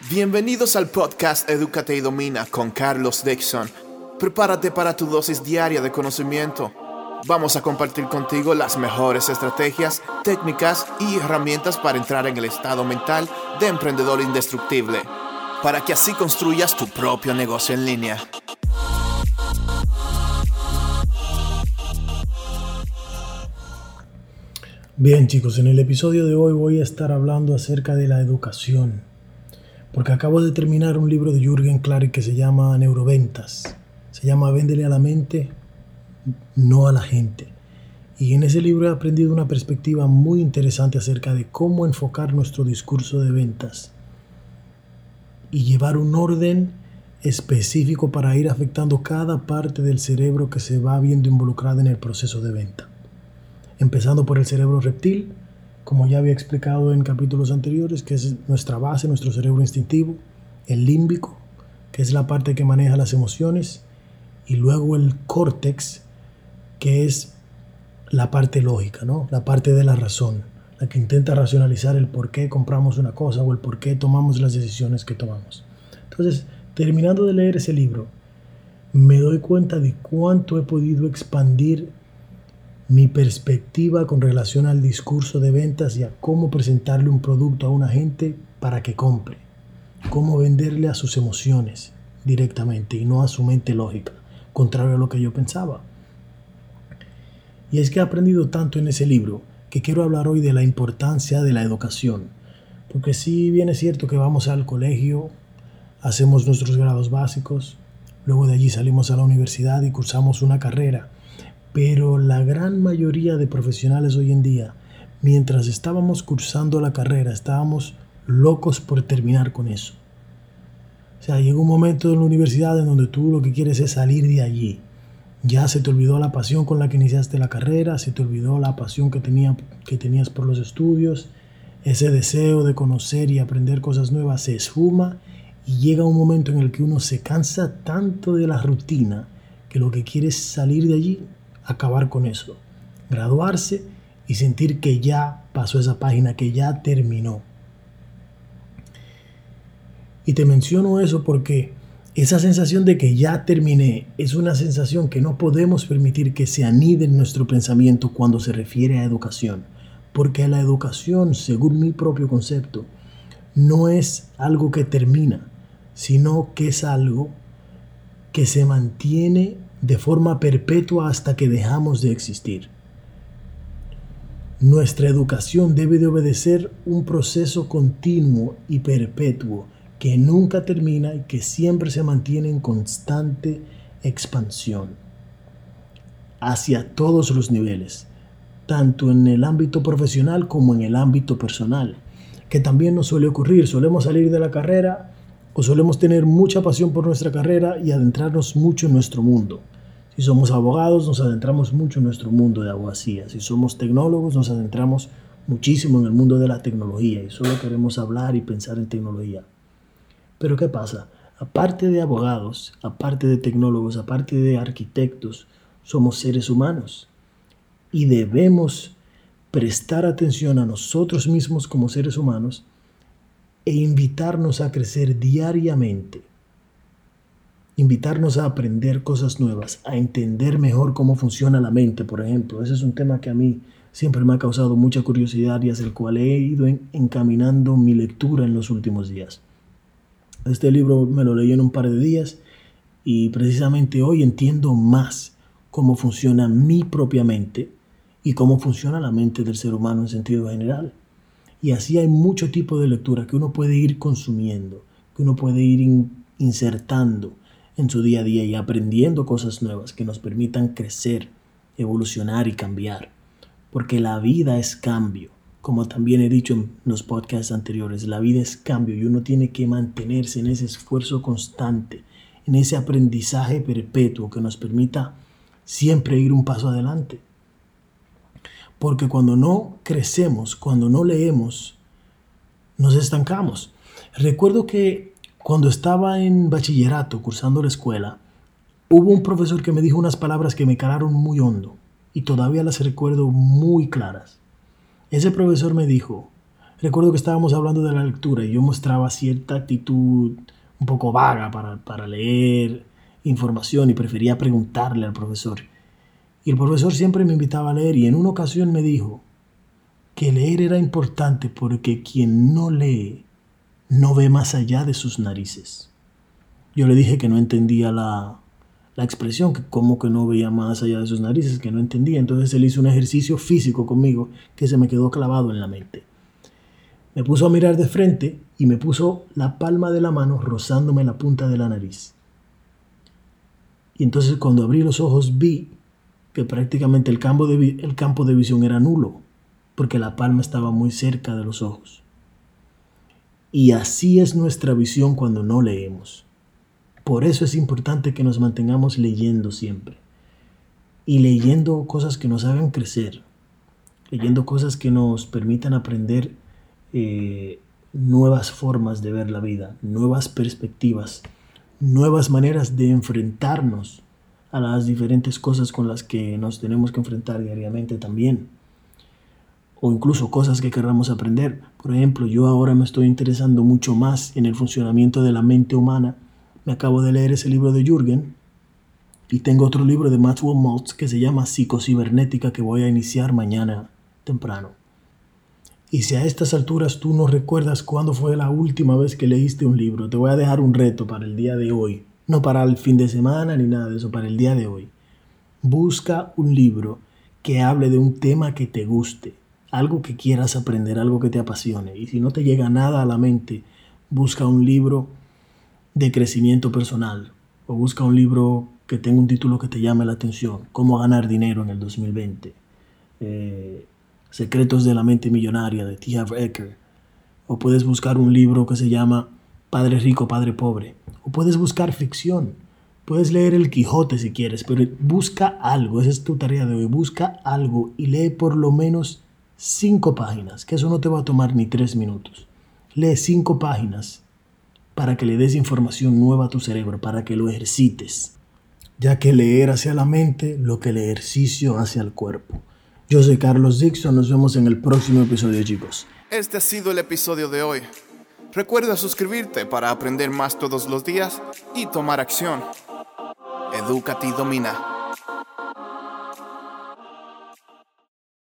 Bienvenidos al podcast Educate y Domina con Carlos Dixon. Prepárate para tu dosis diaria de conocimiento. Vamos a compartir contigo las mejores estrategias, técnicas y herramientas para entrar en el estado mental de emprendedor indestructible, para que así construyas tu propio negocio en línea. Bien chicos, en el episodio de hoy voy a estar hablando acerca de la educación porque acabo de terminar un libro de Jürgen Klarik que se llama Neuroventas. Se llama Véndele a la mente, no a la gente. Y en ese libro he aprendido una perspectiva muy interesante acerca de cómo enfocar nuestro discurso de ventas y llevar un orden específico para ir afectando cada parte del cerebro que se va viendo involucrada en el proceso de venta. Empezando por el cerebro reptil, como ya había explicado en capítulos anteriores, que es nuestra base, nuestro cerebro instintivo, el límbico, que es la parte que maneja las emociones, y luego el córtex, que es la parte lógica, ¿no? la parte de la razón, la que intenta racionalizar el por qué compramos una cosa o el por qué tomamos las decisiones que tomamos. Entonces, terminando de leer ese libro, me doy cuenta de cuánto he podido expandir mi perspectiva con relación al discurso de ventas y a cómo presentarle un producto a una gente para que compre, cómo venderle a sus emociones directamente y no a su mente lógica, contrario a lo que yo pensaba. Y es que he aprendido tanto en ese libro que quiero hablar hoy de la importancia de la educación, porque si bien es cierto que vamos al colegio, hacemos nuestros grados básicos, luego de allí salimos a la universidad y cursamos una carrera, pero la gran mayoría de profesionales hoy en día, mientras estábamos cursando la carrera, estábamos locos por terminar con eso. O sea, llega un momento en la universidad en donde tú lo que quieres es salir de allí. Ya se te olvidó la pasión con la que iniciaste la carrera, se te olvidó la pasión que, tenía, que tenías por los estudios, ese deseo de conocer y aprender cosas nuevas se esfuma y llega un momento en el que uno se cansa tanto de la rutina que lo que quiere es salir de allí acabar con eso, graduarse y sentir que ya pasó esa página, que ya terminó. Y te menciono eso porque esa sensación de que ya terminé es una sensación que no podemos permitir que se anide en nuestro pensamiento cuando se refiere a educación. Porque la educación, según mi propio concepto, no es algo que termina, sino que es algo que se mantiene de forma perpetua hasta que dejamos de existir. Nuestra educación debe de obedecer un proceso continuo y perpetuo que nunca termina y que siempre se mantiene en constante expansión hacia todos los niveles, tanto en el ámbito profesional como en el ámbito personal, que también nos suele ocurrir. Solemos salir de la carrera o solemos tener mucha pasión por nuestra carrera y adentrarnos mucho en nuestro mundo. Si somos abogados, nos adentramos mucho en nuestro mundo de abogacía. Si somos tecnólogos, nos adentramos muchísimo en el mundo de la tecnología y solo queremos hablar y pensar en tecnología. Pero ¿qué pasa? Aparte de abogados, aparte de tecnólogos, aparte de arquitectos, somos seres humanos y debemos prestar atención a nosotros mismos como seres humanos e invitarnos a crecer diariamente invitarnos a aprender cosas nuevas, a entender mejor cómo funciona la mente, por ejemplo. Ese es un tema que a mí siempre me ha causado mucha curiosidad y hacia el cual he ido encaminando mi lectura en los últimos días. Este libro me lo leí en un par de días y precisamente hoy entiendo más cómo funciona mi propia mente y cómo funciona la mente del ser humano en sentido general. Y así hay mucho tipo de lectura que uno puede ir consumiendo, que uno puede ir insertando en su día a día y aprendiendo cosas nuevas que nos permitan crecer, evolucionar y cambiar. Porque la vida es cambio. Como también he dicho en los podcasts anteriores, la vida es cambio y uno tiene que mantenerse en ese esfuerzo constante, en ese aprendizaje perpetuo que nos permita siempre ir un paso adelante. Porque cuando no crecemos, cuando no leemos, nos estancamos. Recuerdo que cuando estaba en bachillerato cursando la escuela, hubo un profesor que me dijo unas palabras que me calaron muy hondo y todavía las recuerdo muy claras. Ese profesor me dijo, recuerdo que estábamos hablando de la lectura y yo mostraba cierta actitud un poco vaga para, para leer información y prefería preguntarle al profesor. Y el profesor siempre me invitaba a leer y en una ocasión me dijo que leer era importante porque quien no lee no ve más allá de sus narices. Yo le dije que no entendía la, la expresión, que como que no veía más allá de sus narices, que no entendía. Entonces él hizo un ejercicio físico conmigo que se me quedó clavado en la mente. Me puso a mirar de frente y me puso la palma de la mano rozándome la punta de la nariz. Y entonces cuando abrí los ojos vi que prácticamente el campo de, el campo de visión era nulo, porque la palma estaba muy cerca de los ojos. Y así es nuestra visión cuando no leemos. Por eso es importante que nos mantengamos leyendo siempre. Y leyendo cosas que nos hagan crecer. Leyendo cosas que nos permitan aprender eh, nuevas formas de ver la vida, nuevas perspectivas, nuevas maneras de enfrentarnos a las diferentes cosas con las que nos tenemos que enfrentar diariamente también. O incluso cosas que querramos aprender. Por ejemplo, yo ahora me estoy interesando mucho más en el funcionamiento de la mente humana. Me acabo de leer ese libro de Jürgen y tengo otro libro de Maxwell Maltz que se llama Psicocibernética que voy a iniciar mañana temprano. Y si a estas alturas tú no recuerdas cuándo fue la última vez que leíste un libro, te voy a dejar un reto para el día de hoy. No para el fin de semana ni nada de eso, para el día de hoy. Busca un libro que hable de un tema que te guste, algo que quieras aprender, algo que te apasione. Y si no te llega nada a la mente, busca un libro de crecimiento personal o busca un libro que tenga un título que te llame la atención, cómo ganar dinero en el 2020, eh, Secretos de la mente millonaria de T. Harv Eker, o puedes buscar un libro que se llama Padre rico, Padre pobre, o puedes buscar ficción. Puedes leer El Quijote si quieres, pero busca algo, esa es tu tarea de hoy, busca algo y lee por lo menos cinco páginas, que eso no te va a tomar ni tres minutos. Lee cinco páginas para que le des información nueva a tu cerebro, para que lo ejercites, ya que leer hacia la mente lo que el ejercicio hacia el cuerpo. Yo soy Carlos Dixon, nos vemos en el próximo episodio chicos. Este ha sido el episodio de hoy. Recuerda suscribirte para aprender más todos los días y tomar acción. Edúcate y domina.